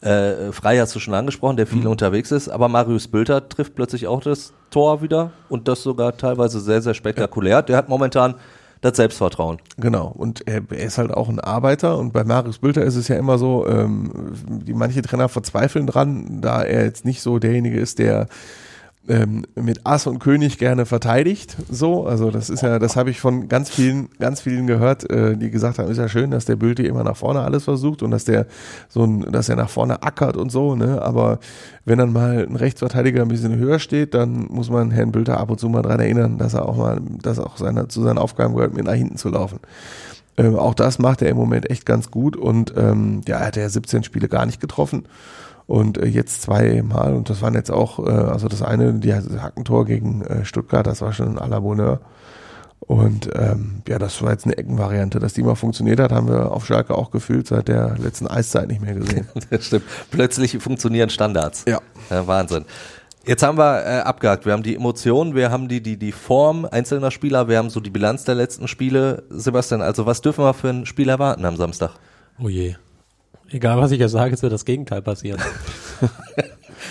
Äh, Frei hast du schon angesprochen, der Mhm. viel unterwegs ist, aber Marius Bülter trifft plötzlich auch das Tor wieder und das sogar teilweise sehr, sehr spektakulär. Der hat momentan das Selbstvertrauen. Genau. Und er, er ist halt auch ein Arbeiter und bei Marius Bülter ist es ja immer so, ähm, die manche Trainer verzweifeln dran, da er jetzt nicht so derjenige ist, der ähm, mit Ass und König gerne verteidigt. So, also das ist ja, das habe ich von ganz vielen, ganz vielen gehört, äh, die gesagt haben, ist ja schön, dass der Bülte immer nach vorne alles versucht und dass der so ein, dass er nach vorne ackert und so, ne? Aber wenn dann mal ein Rechtsverteidiger ein bisschen höher steht, dann muss man Herrn Bülter ab und zu mal dran erinnern, dass er auch mal, dass auch seine, zu seinen Aufgaben gehört, mit nach hinten zu laufen. Ähm, auch das macht er im Moment echt ganz gut und ähm, ja, er hat ja 17 Spiele gar nicht getroffen und äh, jetzt zweimal und das waren jetzt auch, äh, also das eine, die Hackentor gegen äh, Stuttgart, das war schon à la Bonheur. Und ähm, ja, das war jetzt eine Eckenvariante. Dass die mal funktioniert hat, haben wir auf Schalke auch gefühlt seit der letzten Eiszeit nicht mehr gesehen. [laughs] Das stimmt. Plötzlich funktionieren Standards. Ja. ja Wahnsinn. Jetzt haben wir äh, abgehakt. Wir haben die Emotionen, wir haben die, die, die Form einzelner Spieler, wir haben so die Bilanz der letzten Spiele. Sebastian, also was dürfen wir für ein Spiel erwarten am Samstag? Oh je. Egal, was ich jetzt sage, es wird das Gegenteil passieren. [laughs]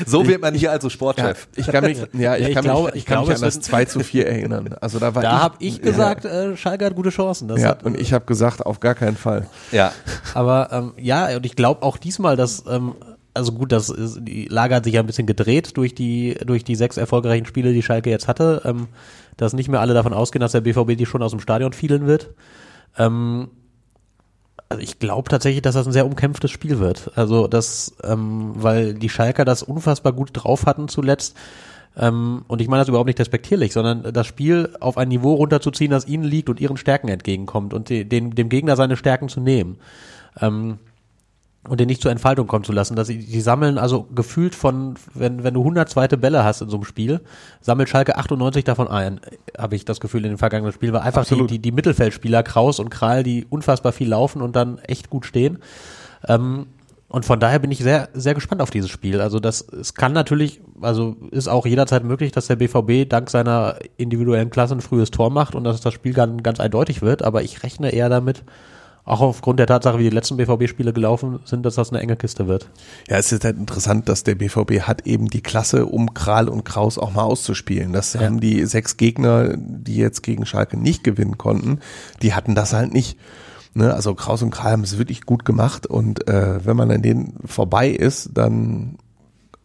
So wird man hier also Ja, Sportchef. ich kann mich, [laughs] ja, ich Ja, ich kann glaube- mich, ich ich kann glaube, mich es an das wird- 2 zu 4 erinnern. Also da war Da habe ich ja, gesagt, äh, Schalke hat gute Chancen. Das Ja, hat, und ich habe gesagt, auf gar keinen Fall. Ja. Aber ähm, ja, und ich glaube auch diesmal, dass, ähm, also gut, das ist, die Lage hat sich ja ein bisschen gedreht durch die, durch die sechs erfolgreichen Spiele, die Schalke jetzt hatte, ähm, dass nicht mehr alle davon ausgehen, dass der BVB die schon aus dem Stadion fielen wird. Ähm, also ich glaube tatsächlich, dass das ein sehr umkämpftes Spiel wird. Also das, ähm, weil die Schalker das unfassbar gut drauf hatten zuletzt. Ähm, und ich meine das überhaupt nicht despektierlich, sondern das Spiel auf ein Niveau runterzuziehen, das ihnen liegt und ihren Stärken entgegenkommt und den, dem Gegner seine Stärken zu nehmen. Ähm, und den nicht zur Entfaltung kommen zu lassen. Dass sie, die sammeln also gefühlt von, wenn, wenn du 100 zweite Bälle hast in so einem Spiel, sammelt Schalke 98 davon ein, habe ich das Gefühl in den vergangenen Spielen, weil einfach die, die, die Mittelfeldspieler, Kraus und Kral, die unfassbar viel laufen und dann echt gut stehen. Ähm, und von daher bin ich sehr, sehr gespannt auf dieses Spiel. Also das, es kann natürlich, also ist auch jederzeit möglich, dass der BVB dank seiner individuellen Klasse ein frühes Tor macht und dass das Spiel ganz, ganz eindeutig wird. Aber ich rechne eher damit, auch aufgrund der Tatsache, wie die letzten BVB-Spiele gelaufen sind, dass das eine enge Kiste wird. Ja, es ist halt interessant, dass der BVB hat eben die Klasse, um Kral und Kraus auch mal auszuspielen. Das Ja. haben die sechs Gegner, die jetzt gegen Schalke nicht gewinnen konnten, die hatten das halt nicht. Ne? Also Kraus und Kral haben es wirklich gut gemacht und äh, wenn man an denen vorbei ist, dann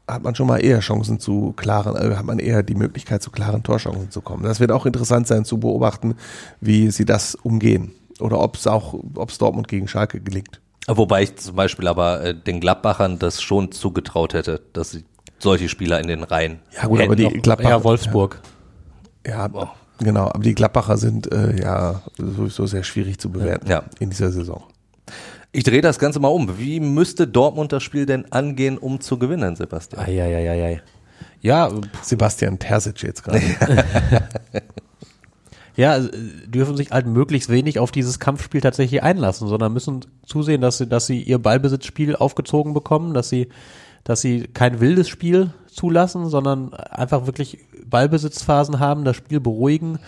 hat man schon mal eher Chancen zu klaren, äh, hat man eher die Möglichkeit zu klaren Torchancen zu kommen. Das wird auch interessant sein zu beobachten, wie sie das umgehen oder ob es auch, ob es Dortmund gegen Schalke gelingt. Wobei ich zum Beispiel aber äh, den Gladbachern das schon zugetraut hätte, dass sie solche Spieler in den Reihen Ja gut, aber die Gladbacher, eher Wolfsburg. Ja, genau. Aber die Gladbacher sind äh, ja sowieso sehr schwierig zu bewerten Ja. in dieser Saison. Ich drehe das Ganze mal um. Wie müsste Dortmund das Spiel denn angehen, um zu gewinnen, Sebastian? Eieieiei. Ja, Sebastian Terzic jetzt gerade. [laughs] [laughs] ja, äh, dürfen sich halt möglichst wenig auf dieses Kampfspiel tatsächlich einlassen, sondern müssen zusehen, dass sie, dass sie ihr Ballbesitzspiel aufgezogen bekommen, dass sie, dass sie kein wildes Spiel zulassen, sondern einfach wirklich Ballbesitzphasen haben, das Spiel beruhigen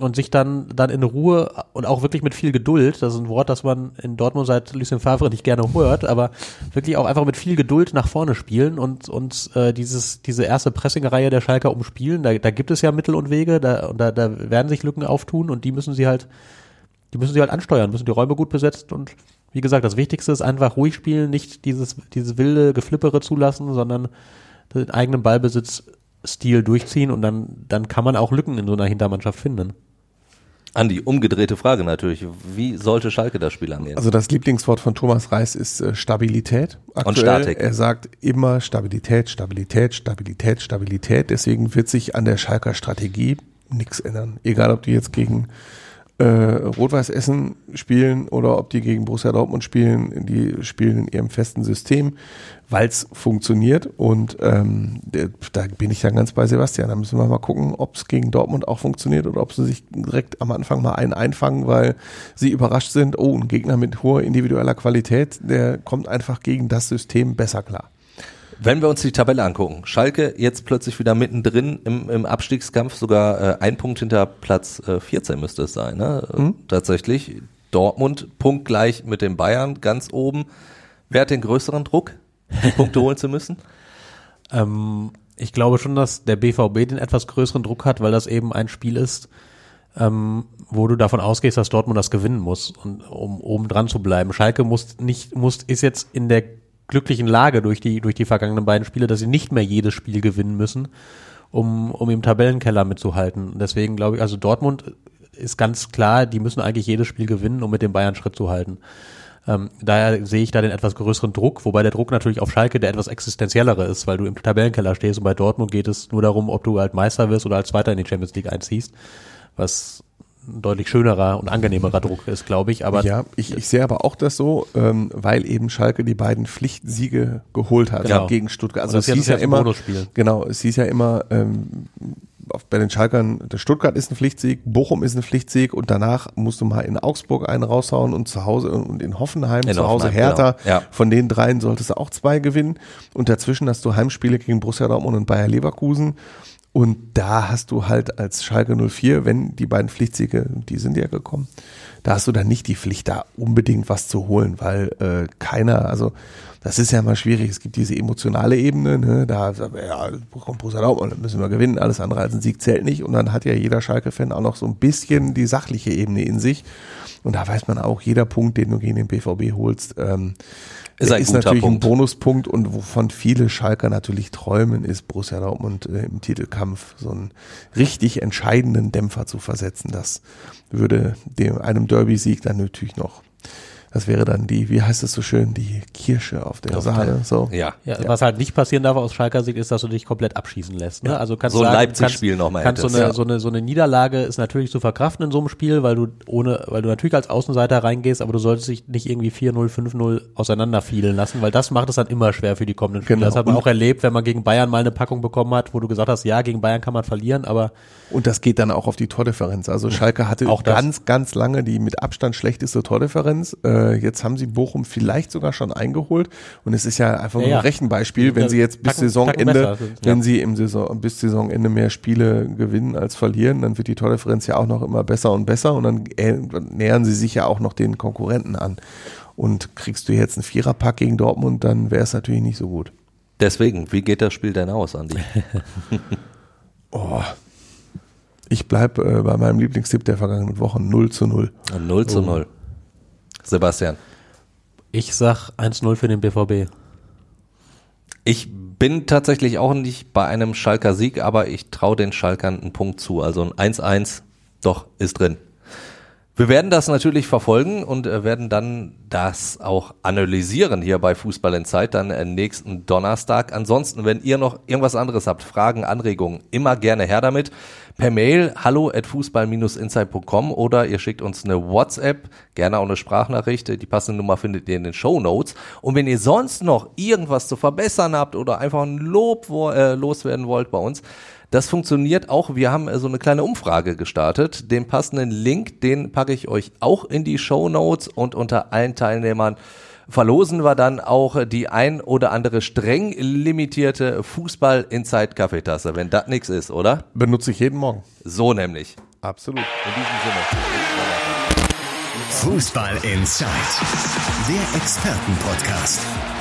und sich dann, dann in Ruhe und auch wirklich mit viel Geduld, das ist ein Wort, das man in Dortmund seit Lucien Favre nicht gerne hört, aber wirklich auch einfach mit viel Geduld nach vorne spielen und, und äh, dieses, diese erste Pressingreihe der Schalker umspielen, da, da gibt es ja Mittel und Wege, da, und da, da werden sich Lücken auftun und die müssen sie halt, die müssen sie halt ansteuern, müssen die Räume gut besetzt und wie gesagt, das Wichtigste ist einfach ruhig spielen, nicht dieses, dieses wilde Geflippere zulassen, sondern den eigenen Ballbesitzstil durchziehen und dann, dann kann man auch Lücken in so einer Hintermannschaft finden. Andi, umgedrehte Frage natürlich. Wie sollte Schalke das Spiel angehen? Also das Lieblingswort von Thomas Reis ist äh, Stabilität. Und Statik. Er sagt immer Stabilität, Stabilität, Stabilität, Stabilität. Deswegen wird sich an der Schalker Strategie nichts ändern. Egal, ob die jetzt gegen äh, Rot-Weiß Essen spielen oder ob die gegen Borussia Dortmund spielen, die spielen in ihrem festen System, weil es funktioniert und ähm, da bin ich dann ganz bei Sebastian. Da müssen wir mal gucken, ob es gegen Dortmund auch funktioniert oder ob sie sich direkt am Anfang mal einen einfangen, weil sie überrascht sind, oh, ein Gegner mit hoher individueller Qualität, der kommt einfach gegen das System besser klar. Wenn wir uns die Tabelle angucken, Schalke jetzt plötzlich wieder mittendrin im, im Abstiegskampf, sogar äh, ein Punkt hinter Platz äh, 14 müsste es sein, ne? Mhm. Tatsächlich. Dortmund punktgleich mit den Bayern ganz oben. Wer hat den größeren Druck, die Punkte holen zu müssen? [laughs] Ähm, ich glaube schon, dass der BVB den etwas größeren Druck hat, weil das eben ein Spiel ist, ähm, wo du davon ausgehst, dass Dortmund das gewinnen muss, und, um oben dran zu bleiben. Schalke muss nicht, muss, ist jetzt in der glücklichen Lage durch die, durch die vergangenen beiden Spiele, dass sie nicht mehr jedes Spiel gewinnen müssen, um, um im Tabellenkeller mitzuhalten. Deswegen glaube ich, also Dortmund ist ganz klar, die müssen eigentlich jedes Spiel gewinnen, um mit den Bayern Schritt zu halten. Ähm, daher sehe ich da den etwas größeren Druck, wobei der Druck natürlich auf Schalke der etwas existenziellere ist, weil du im Tabellenkeller stehst und bei Dortmund geht es nur darum, ob du halt Meister wirst oder als Zweiter in die Champions League einziehst, was ein deutlich schönerer und angenehmerer Druck ist, glaube ich. Aber ja, ich, ich sehe aber auch das so, ähm, weil eben Schalke die beiden Pflichtsiege geholt hat Genau. gegen Stuttgart. Also es hieß ja immer, genau, es hieß ja immer, ähm, bei den Schalkern, der Stuttgart ist ein Pflichtsieg, Bochum ist ein Pflichtsieg und danach musst du mal in Augsburg einen raushauen und zu Hause und in Hoffenheim, In zu Hause Hoffenheim, Hertha. genau. Ja. Von den dreien solltest du auch zwei gewinnen und dazwischen hast du Heimspiele gegen Borussia Dortmund und Bayer Leverkusen. Und da hast du halt als Schalke 04, wenn die beiden Pflichtsiege, die sind ja gekommen, da hast du dann nicht die Pflicht, da unbedingt was zu holen, weil äh, keiner, also das ist ja immer schwierig. Es gibt diese emotionale Ebene, ne? da ja, kommt Borussia Dortmund, dann müssen wir gewinnen, alles andere als ein Sieg zählt nicht. Und dann hat ja jeder Schalke-Fan auch noch so ein bisschen die sachliche Ebene in sich. Und da weiß man auch, jeder Punkt, den du gegen den BVB holst, ähm, Ist ein ist natürlich Punkt. ein Bonuspunkt und wovon viele Schalker natürlich träumen, ist Borussia Dortmund äh, im Titelkampf so einen richtig entscheidenden Dämpfer zu versetzen. Das würde dem einem Derby-Sieg dann natürlich noch, das wäre dann die, wie heißt es so schön, die Kirsche auf der Sahne. So. Ja. Ja, was halt nicht passieren darf aus Schalker Sicht ist, dass du dich komplett abschießen lässt. Ne? Also kannst So ein sagen, Leipzig-Spiel kannst- noch mal Kannst so eine, ja. so eine so eine Niederlage ist natürlich zu verkraften in so einem Spiel, weil du ohne, weil du natürlich als Außenseiter reingehst, aber du solltest dich nicht irgendwie 4-0, 5-0 auseinanderfielen lassen, weil das macht es dann immer schwer für die kommenden Spiele. Genau. Das hat man Und- auch erlebt, wenn man gegen Bayern mal eine Packung bekommen hat, wo du gesagt hast, ja, gegen Bayern kann man verlieren, aber Und das geht dann auch auf die Tordifferenz. Also Schalke hatte Auch das. ganz, ganz lange die mit Abstand schlechteste Tordifferenz. Äh, jetzt haben sie Bochum vielleicht sogar schon eingeholt. Und es ist ja einfach nur Ja, ja. ein Rechenbeispiel, wenn Ja, sie jetzt bis Tacken- Saisonende, Tacken besser. wenn sie im Saison, bis Saisonende mehr Spiele gewinnen als verlieren, dann wird die Tordifferenz ja auch noch immer besser und besser. Und dann äh, nähern sie sich ja auch noch den Konkurrenten an. Und kriegst du jetzt einen Viererpack gegen Dortmund, dann wäre es natürlich nicht so gut. Deswegen, wie geht das Spiel denn aus, Andi? [laughs] Oh. Ich bleib äh, bei meinem Lieblingstipp der vergangenen Wochen 0 zu 0. 0 zu 0. Sebastian. ich sag 1-0 für den BVB. Ich bin tatsächlich auch nicht bei einem Schalker Sieg, aber ich traue den Schalkern einen Punkt zu. Also ein 1-1, doch, ist drin. Wir werden das natürlich verfolgen und äh, werden dann das auch analysieren hier bei Fußball in Zeit, dann äh, nächsten Donnerstag. Ansonsten, wenn ihr noch irgendwas anderes habt, Fragen, Anregungen, immer gerne her damit. Per Mail hallo at fußball-insight.com oder ihr schickt uns eine WhatsApp, gerne auch eine Sprachnachricht. Die passende Nummer findet ihr in den Show Notes. Und wenn ihr sonst noch irgendwas zu verbessern habt oder einfach ein Lob äh, loswerden wollt bei uns, das funktioniert auch. Wir haben äh, so eine kleine Umfrage gestartet. Den passenden Link, den packe ich euch auch in die Show Notes und unter allen Teilnehmern verlosen wir dann auch die ein oder andere streng limitierte Fußball Inside Kaffeetasse, wenn das nichts ist, oder? Benutze ich jeden Morgen. So nämlich. Absolut. In diesem Sinne. Fußball Inside, der Expertenpodcast